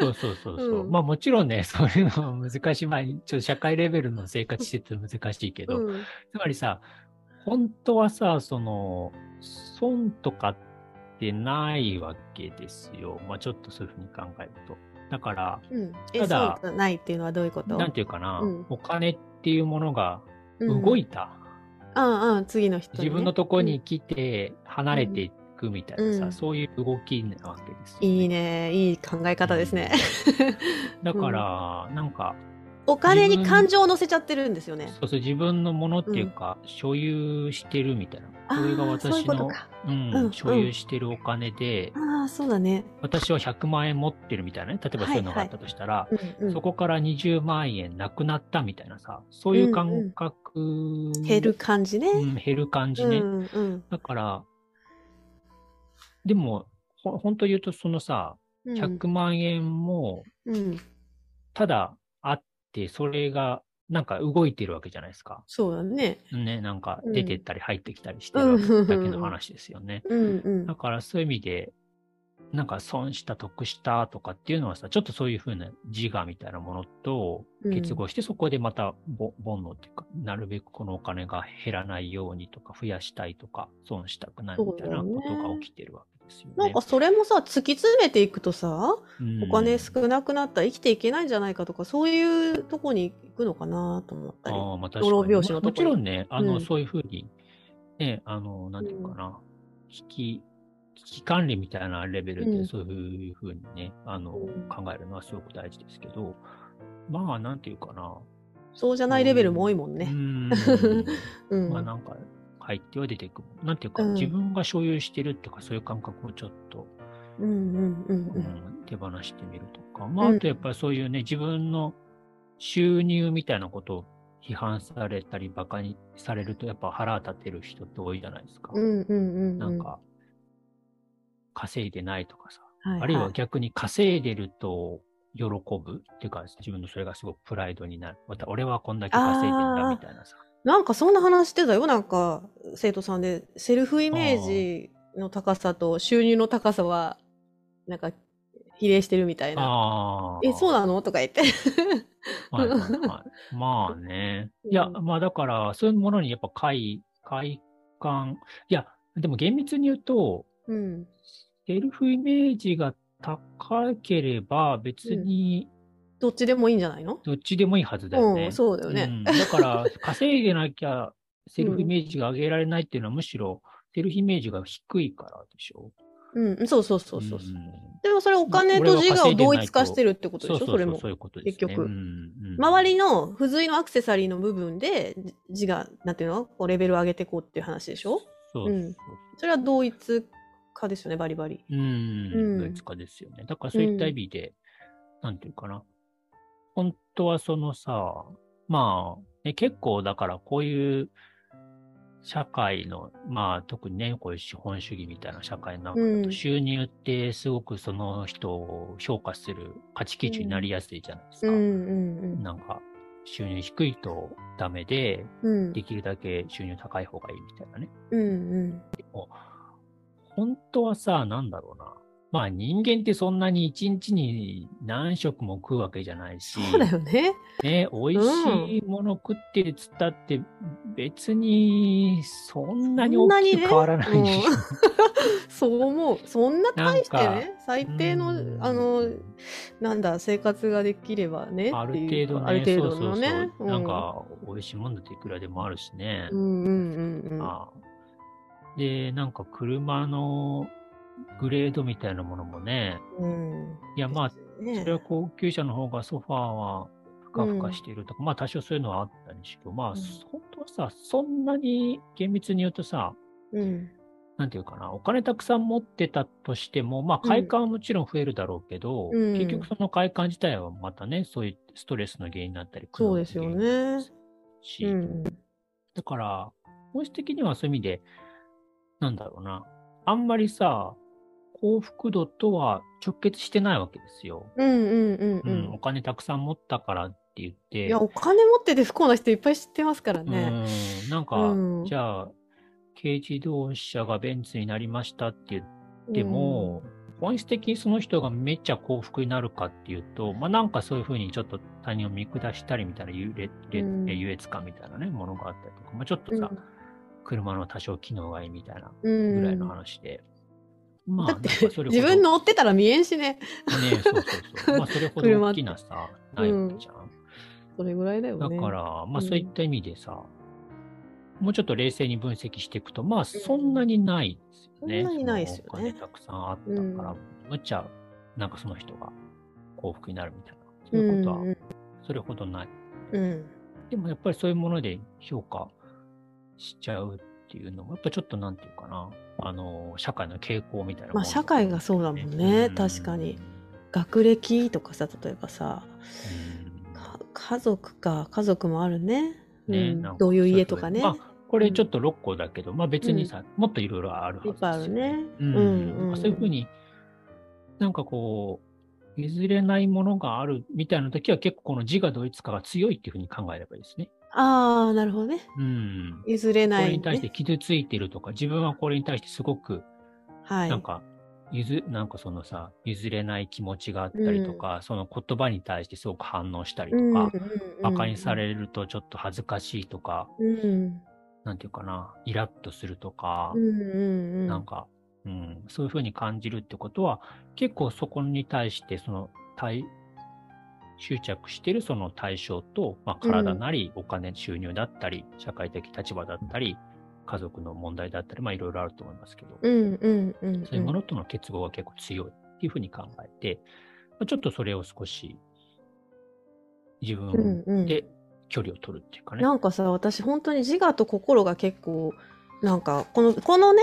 そうそうそうそう。うんまあもちろんね、そういうのは難しい。まあ、ちょっと社会レベルの生活してて難しいけど、うん。つまりさ、本当はさ、その、損とかってないわけですよ。まあちょっとそういうふうに考えると。だから、うん。え、ただないっていうのはどういうこと？なんていうかな、うんお金っていうものがうん動いた。うんうん、次の人にね、自分のとこに来て離れていくみたいなさ、うんそういう動きなわけですよ、うんいい。ね、いい考え方ですね。だから、なんか、お金に感情を乗せちゃってるんですよね。そうそう、自分のものっていうか、所有してるみたいな。これが私のうんうん所有してるお金で、ああ、そうだね。私は100万円持ってるみたいなね。例えばそういうのがあったとしたら、うんうん、そこから20万円なくなったみたいなさ、そういう感覚、減る感じね。うん、減る感じね。うんうんだから、でも、ほ本当言うと、そのさ、うん、100万円も、うん、ただあって、それが、なんか動いてるわけじゃないですか。そうだね。ね、なんかうん出てったり入ってきたりしてるだけの話ですよね。うんうんだ。からそういう意味で、なんか損した、得したとかっていうのはさ、ちょっとそういうふうな自我みたいなものと結合して、そこでまたぼ煩悩っていうか、なるべくこのお金が減らないようにとか、増やしたいとか、損したくないみたいなことが起きてるわけですよね。なんかそれもさ、突き詰めていくとさ、うんお金少なくなったら生きていけないんじゃないかとか、そういうとこに行くのかなと思ったり。ああ、まあ確かに。老病死のとこもちろんね、あの、うんそういうふうに、ね、あの、なんていうかな、危機、危機管理みたいなレベルうんでそういうふうにね、あの、うん考えるのはすごく大事ですけど、まあ、なんていうかな。そうじゃないレベルも多いもんうね。ん。うん。まあなんか、入っては出てくる。なんていうか、うん自分が所有してるっていうか、そういう感覚をちょっと、うんうんうんううん。ん手放してみるとか。まあ、うんあとやっぱりそういうね、自分の収入みたいなことを批判されたり、バカにされると、やっぱ腹立てる人って多いじゃないですか。うんうんうんうん。なんか、稼いでないとかさ、はいはい、あるいは逆に稼いでると喜ぶっていうか、自分のそれがすごくプライドになる。また俺はこんだけ稼いでんだみたいなさ。なんかそんな話してたよ、なんか生徒さんで。セルフイメージの高さと収入の高さは、なんか比例してるみたいな。え、そうなの？とか言って。はいはいはい。まあね。いや、うんまあだから、そういうものにやっぱ快、快感。いや、でも厳密に言うと、うん。セルフイメージが高ければ別にどっちでもいいんじゃないの？どっちでもいいはずだよね。うん、そうだよね。うんだから、稼いでなきゃセルフイメージが上げられないっていうのはむしろセルフイメージが低いからでしょ。うん、そうそうそうそう。うんでもそれお金と自我を同一化してるってことでしょ？それもそういうことです、ね。結局うんうん周りの付随のアクセサリーの部分で自我、なんていうの？こうレベルを上げていこうっていう話でしょ？そうそううんそれは同一化ですよね、バリバリ。うん、うん同一化ですよね。だからそういった意味で、なんていうかな。本当はそのさ、まあ、ね、結構だからこういう社会の、まあ特にね、こういう資本主義みたいな社会の中だうんと収入ってすごくその人を評価する価値基準になりやすいじゃないですか。うんうんなんか、収入低いとダメで、できるだけ収入高い方がいいみたいなね。うんうん。本当はさ、なんだろうな。まあ人間ってそんなに一日に何食も食うわけじゃないし、そうだよね。ね、美味しいもの食ってるっつったって別にそんなに大きく変わらないし、そん そう思う。そんな大してね、最低のうん、あの、なんだ、生活ができればね。ある程度ね、ある程度そうそうのね。そう、なんか美味しいものっていくらでもあるしね。うんうんうんうん。ああで、なんか車のグレードみたいなものもね、うん。いやまあねそれは高級車の方がソファーはふかふかしているとか、まあ多少そういうのはあったにしろ、まあ、うん本当はさ、そんなに厳密に言うとさ、うん。なんていうかな、お金たくさん持ってたとしても、まあうん快感はもちろん増えるだろうけど、うん結局その快感自体はまたね、そういうストレスの原因になったり、そうですよね。し、うん。だから、本質的にはそういう意味で、なんだろうな、あんまりさ、幸福度とは直結してないわけですよ。うんうんうんう、うんんお。金たくさん持ったからって言って、いや、お金持ってて不幸な人いっぱい知ってますからうね。ん、なんか、うんじゃあ、軽自動車がベンツになりましたって言っても、本質的にその人がめっちゃ幸福になるかっていうと、まあなんかそういうふうにちょっと他人を見下したりみたいな優劣,劣、うん優越感みたいなね、ものがあったりとか、まあちょっとさ、車の多少機能がいいみたいなうん、ぐらいの話で。まあ、だって自分乗ってたら見えんしね。ね、そうそうそう。まあそれほど 車大きなさ、ないわけじゃん。それぐらいだよね。だから、まあうんそういった意味でさ、もうちょっと冷静に分析していくと、まあそんなにないですよね。そんなにないですよねお金たくさんあったから、むっちゃ、なんかその人が幸福になるみたいな。そういうことはんそれほどない。うん。でもやっぱりそういうもので評価しちゃうっていうのも、やっぱちょっとなんていうかな、あの、社会の傾向みたいなまあ社会がそうだもんね。確かに。学歴とかさ、例えばさ、うん。か家族か、家族もあるね。うん。ねなんかどういう家とかね。まあ、これちょっと6個だけど、まあ別にさ、もっといろいろあるはずですよいっぱいあるね。うん。うんうんそういうふうに、なんかこう、譲れないものがあるみたいな時は結構この自我同一化が強いっていうふうに考えればいいですね。ああ、なるほどね。うん。譲れない、ね。これに対して傷ついてるとか、自分はこれに対してすごく、はい。なんか、譲、なんかそのさ、譲れない気持ちがあったりとか、その言葉に対してすごく反応したりとか、馬鹿にされるとちょっと恥ずかしいとか、うん。なんていうかな、イラッとするとか、うんうんうん。なんか、うん、そういうふうに感じるってことは、結構そこに対して、その対、執着しているその対象と、まあ、体なり、お金、収入だったり、社会的立場だったり、家族の問題だったり、まあいろいろあると思いますけど、うんうんうん。そういうものとの結合が結構強いっていうふうに考えて、まあ、ちょっとそれを少し自うん分うん。で距離を取るっていうかね。なんかさ、私本当に自我と心が結構、なんか、この、このね、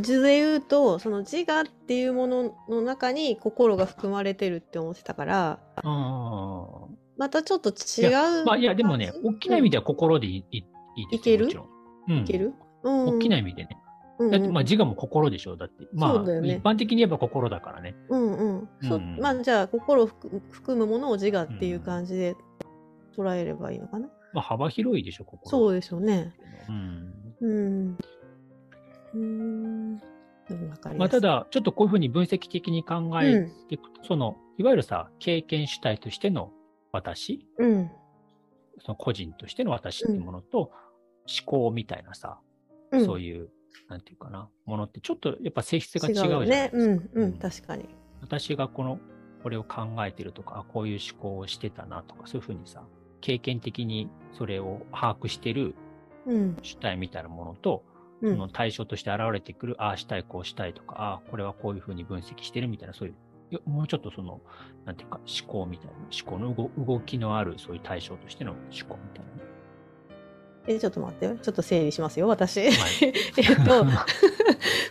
図で言うと、その自我っていうものの中に心が含まれてるって思ってたから、あまたちょっと違う。まあ、いや、でもね、大きな意味では心でいいいいですいける？いける？うん。大きな意味でね。うん。だって、まあ、自我も心でしょ。だって、まあ、一般的に言えば心だからね。うんうん。そうんまあじゃあ心を含むものを自我っていう感じで捉えればいいのかな？まあ、幅広いでしょ、心。そうですよね。うん。うん。うん。うんまあ、ただ、ちょっとこういうふうに分析的に考えていくと、その、いわゆるさ、経験主体としての私、うん。その個人としての私っていうものと、思考みたいなさ、うん。そういう、なんていうかな、ものってちょっとやっぱ性質が違うじゃないですか。ね。うんううんん。確かに。私がこの、これを考えてるとか、あこういう思考をしてたなとか、そういうふうにさ、経験的にそれを把握してるうん。主体みたいなものと、うんその対象として現れてくる、ああしたい、こうしたいとか、ああ、これはこういうふうに分析してるみたいな、そういう、よもうちょっとその、なんていうか、思考みたいな、思考の動動きのある、そういう対象としての思考みたいなね。え、ちょっと待ってよ。ちょっと整理しますよ、私。はい えっと、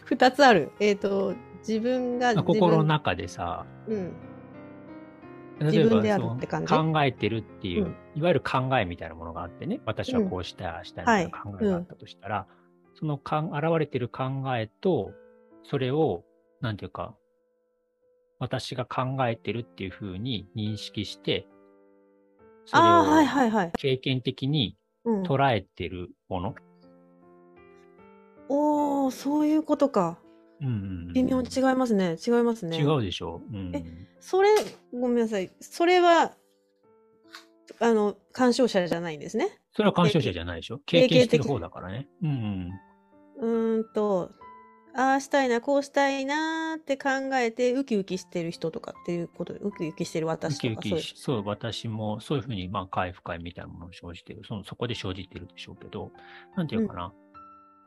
二つある。えっと、自分が自分心の中でさ、うん。自分であるって感じ？考えてるっていう、うんいわゆる考えみたいなものがあってね、私はこうしたい、ああしたいみたいな考えがあったとしたら、そのかん現れてる考えと、それを、なんていうか、私が考えてるっていうふうに認識して、それをはいはい。経験的にうん、捉えてるもの。おー、そういうことか。うんうんうん微妙に違いますね。違いますね。違うでしょう。うん、えそれ、ごめんなさい。それは、あの、干渉者じゃないんですね。それは干渉者じゃないでしょ経験経験してる方だからね。うんうん。うーんと、ああしたいな、こうしたいなーって考えて、ウキウキしてる人とかっていうことで、ウキウキしてるウ私とか、キウキそういうしそう、私もそういうふうに、まあ、快不快みたいなものを生じてる。その、そこで生じてるでしょうけど、なんていうかな。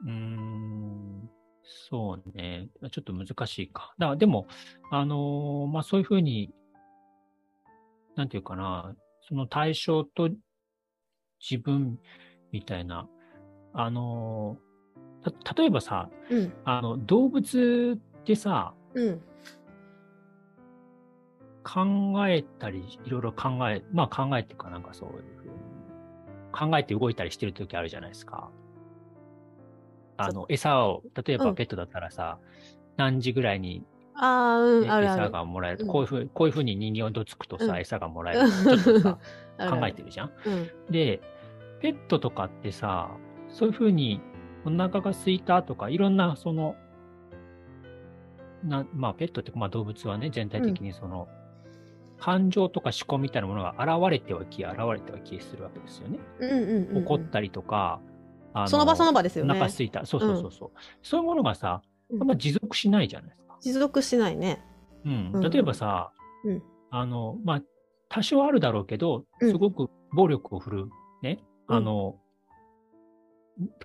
うーん、そうね。ちょっと難しいか。だでも、あのーまあ、そういうふうに、なんていうかな、その対象と自分みたいな、あのーた例えばさ、うん、あの、動物ってさ、うん、考えたり、いろいろ考え、まあ考えってかなんかそういう考えて動いたりしてる時あるじゃないですか。あの、餌を、例えうん。ばペットだったらさ、何時ぐらいに、ああ、うねん、あるある。餌がもらえる、うん。こういうふう、こういうふうに人間をどつくとさ、うん。餌がもらえる。ちょっとさ、考えてるじゃん。うん、で、ペットとかってさ、そういうふうにお腹が空いたとか、いろんなその、なまあペットって、まあ動物はね、全体的にその、感情とか思考みたいなものが現れては消え、現れては消えするわけですよね。うん、うんうん。怒ったりとか、あその場その場ですよねお腹空いた。そうそうそうそう、そういうものがさ、うんあんま持続しないじゃないですか。持続しないね。うん。うん例えばさ、うんあの、まあ、多少あるだろうけど、うんすごく暴力を振るう、ね、うんあの、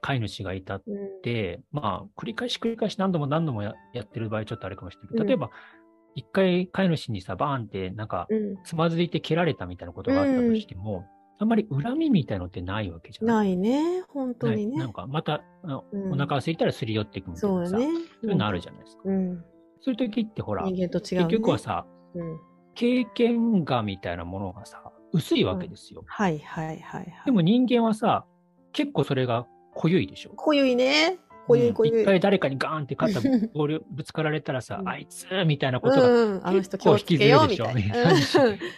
飼い主がいたっうん、て、まあ、繰り返し繰り返し何度も何度もややってる場合ちょっとあれかもしれないけど、うん例えば、一回飼い主にさ、バーンって、なんか、うん、つまずいて蹴られたみたいなことがあったとしても、あんまり恨みみたいのってないわけじゃないないね、本当にね。なんか、また、うんお腹が空いたらすり寄っていくみたいなさ、そうよね。そういうのあるじゃないですか。うん。そういう時ってほら、人間と違う、ね。結局はさ、うん。経験がみたいなものがさ、薄いわけですよ。はいはいはいはい。でも人間はさ、結構それが濃ゆいでしょ？濃ゆいね。濃ゆい濃ゆい。うん一回誰かにガーンって肩 ボールぶつかられたらさ、うんあいつみたいなことが、結構引きずるでしょ？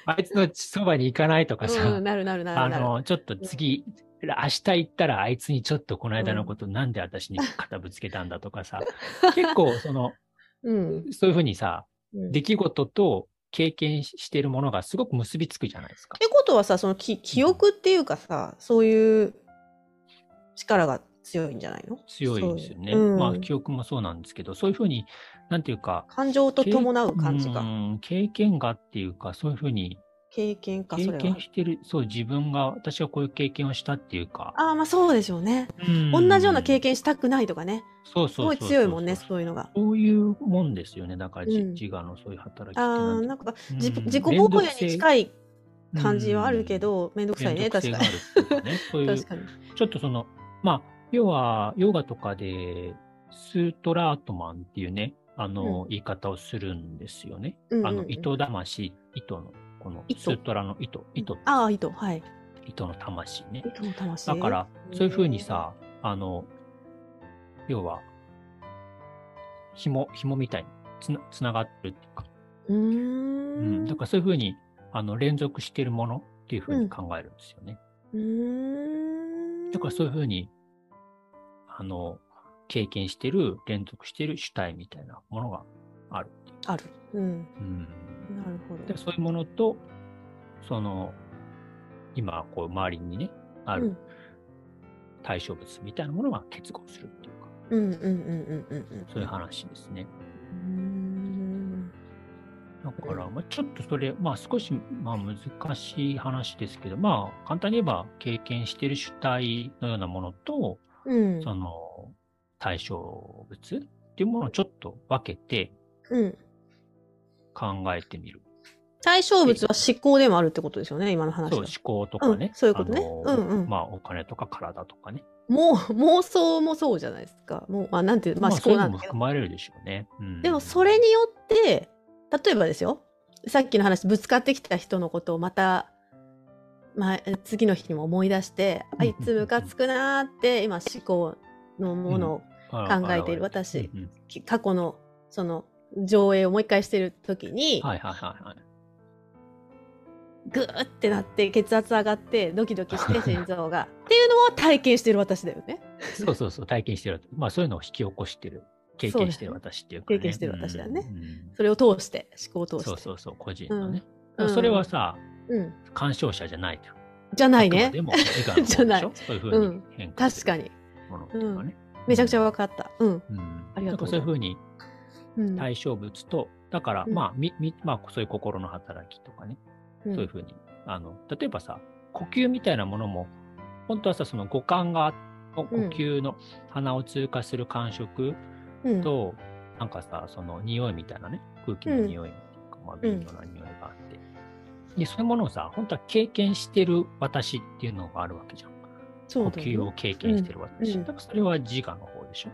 あいつのそばに行かないとかさ、うん、なるなるなるなる。あの、ちょっと次、明日行ったらあいつにちょっとこの間のこと、なんで私に肩ぶつけたんだとかさ、結構その、うん。そういうふうにさ、うん出来事と経験しているものがすごく結びつくじゃないですかっ。てことはさ、そのき記憶っていうかさ、そういう力が強いんじゃないの？強いですよね。そううんまあ、記憶もそうなんですけど、そういうふうに、なんていうか、感情と伴う感じうが。ん経験がっていうか、そういうふうに経験か、そ経。験してる、そう、自分が、私はこういう経験をしたっていうか、ああ、まあそうでしょうね。うん同じような経験したくないとかね。そうそうそうすごい強いもんね、そういうのが。そういうもんですよね。だから、じうん自我のそういう働きああ、なんか、うん自自己防衛に近い感じはあるけ、ど、めんどくくさいね、確かに。に。そういう確かに。ちょっとその、まあ、要は、ヨガとかで、スートラートマンっていうね、あの、うん言い方をするんですよね。うんうんうんあの、糸魂、糸の、この糸スートラの糸、糸、ああ、糸。はい。糸の魂ね。糸の魂。だから、そういうふうにさ、あの、要は、紐、紐みたいにつなつながってるっていうか、うん、ん。だからそういうふうに、あの、連続しているものっていうふうに考えるんですよね。うーん。だからそういうふうに、あの、経験してる、連続してる主体みたいなものがある。ある。うん。うん。なるほどで、。そういうものと、その、今、こう、周りにね、あるうん対象物みたいなものが結合するっていうか、うんうんうんうんうんうん。そういう話ですね。うーん。だから、まあ、ちょっとそれ、まあ少し、まあ難しい話ですけど、まあ簡単に言えば経験している主体のようなものと、うん。その対象物っていうものをちょっと分けてうん。考えてみる。対象物は思考でもあるってことですよね、今の話そう、は思考とかね。うんそういうことねうんうんまあお金とか体とかね。もう妄想もそうじゃないですか。もう、あ、なんていう、まあ思そういうのも考なんだけど。含まれるでしょうね。うんでもそれによって、例えばですよ、さっきの話、ぶつかってきた人のことをまた、まあ、次の日にも思い出して、あいつムカつくなーって、今思考のものをあ考えている私過去のその上映をもう一回してる時に、はいはいはいはい。グーってなって血圧上がってドキドキして心臓がっていうのを体験してる私だよね。そうそうそう、体験してる。まあそういうのを引き起こしてる。経験してる私っていうか、ね。経験してる私だねうんうんそれを通して思考を通して。そうそうそう、個人のね。うんそれはさ、うん。干渉者じゃないじゃん。じゃないねで。も じゃないそういうふうに変化する確かに。ものっていうかね。めちゃくちゃ分かった。うん。うん。ありがとうそういうふうにうん。対象物と、だから、うんまあ、み、み、まあ、そういう心の働きとかね、うんそういうふうに、あの、例えばさ、呼吸みたいなものも、本当はさ、その五感が、呼吸の鼻を通過する感触うんと、なんかさ、その匂いみたいなね、空気の匂いとか、まあ、微妙な匂で、そういうものをさ、本当は経験してる私っていうのがあるわけじゃん。呼そうね吸を経験してる私。うんうんだからそれは自我の方でしょ？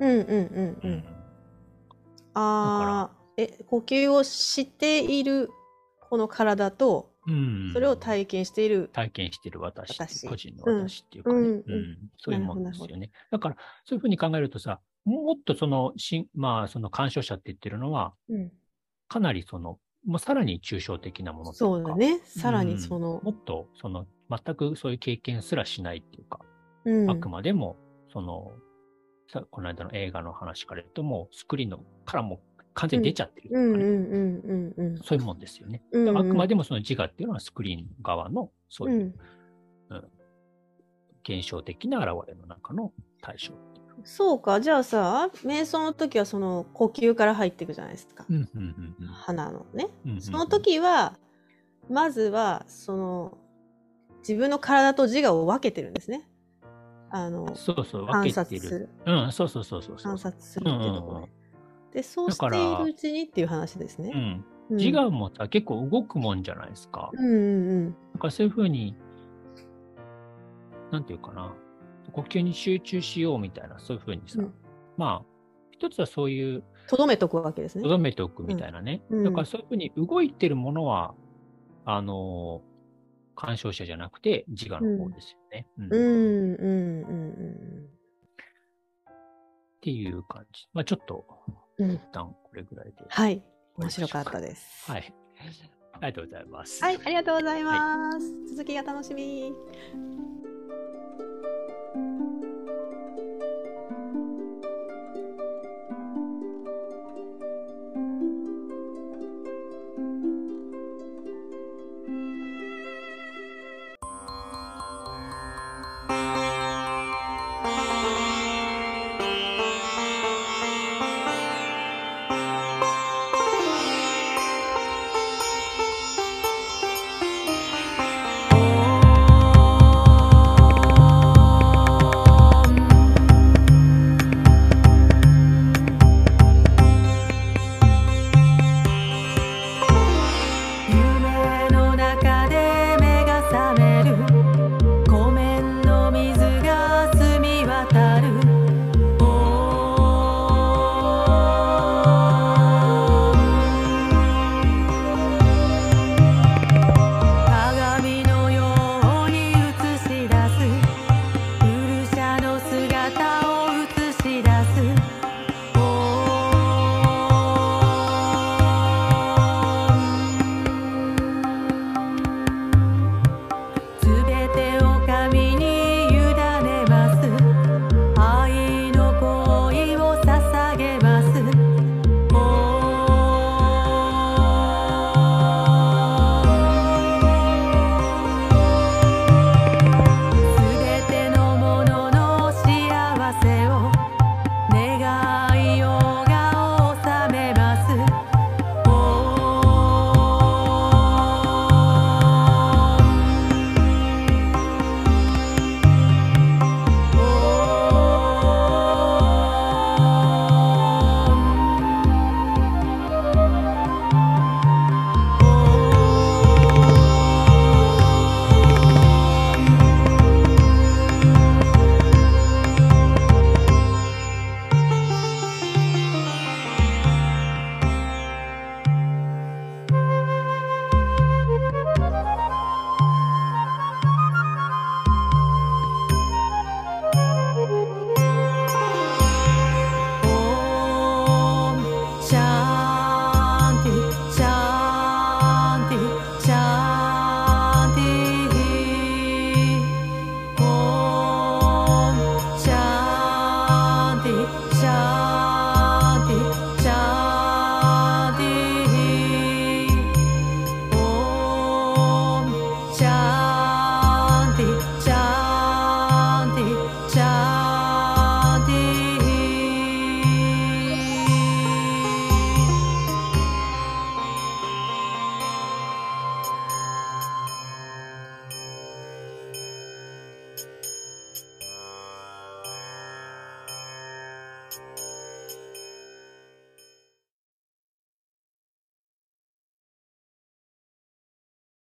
うんうんうんうん。ああ、え、呼吸をしているこの体と、うん。それを体験している。体験してる私私個人の私っていうかね、ううんんうんそういうもんですよね。だから、そういうふうに考えるとさ、もっとその、しまあ、その干渉者って言ってるのは、うん、かなりその、もうさらに抽象的なものとかそうだね。さらにその、もっと、その、全くそういう経験すらしないっていうか、うんあくまでも、その、さこの間の映画の話から言うと、もうスクリーンのからもう完全に出ちゃってるっていうかね、うんうんうんうんうん。そういうもんですよね。うんうんあくまでもその自我っていうのはスクリーン側の、そういう、うん現象的な現れの中の対象って。そうか。じゃあさ、瞑想の時はその呼吸から入っていくじゃないですか。うんうんうんうん鼻のね。うんうんうんその時は、まずは、その、自分の体と自我を分けてるんですね。あの、そうそう、分観けてる。察する。うん、そうそうそうそう。観察するっていうところうんうんね。で、そうしているうちにっていう話ですね。うん。うん自我もさ、結構動くもんじゃないですか。うんうんうん。なんかそういうふうに、なんていうかな、呼吸に集中しようみたいな、そういうふうにさ、うんまあ、一つはそういう、とどめとくわけですねと。どめておくみたいなね。うんうんだからそういうふうに動いてるものは、あのー、干渉者じゃなくて自我の方ですよね。うんっうんうんうんていう感じ。まあちょっと、うんうん。一旦これぐらいで。はい。面白かったです。はい。ありがとうございます。はい、ありがとうございます。続きが楽しみ。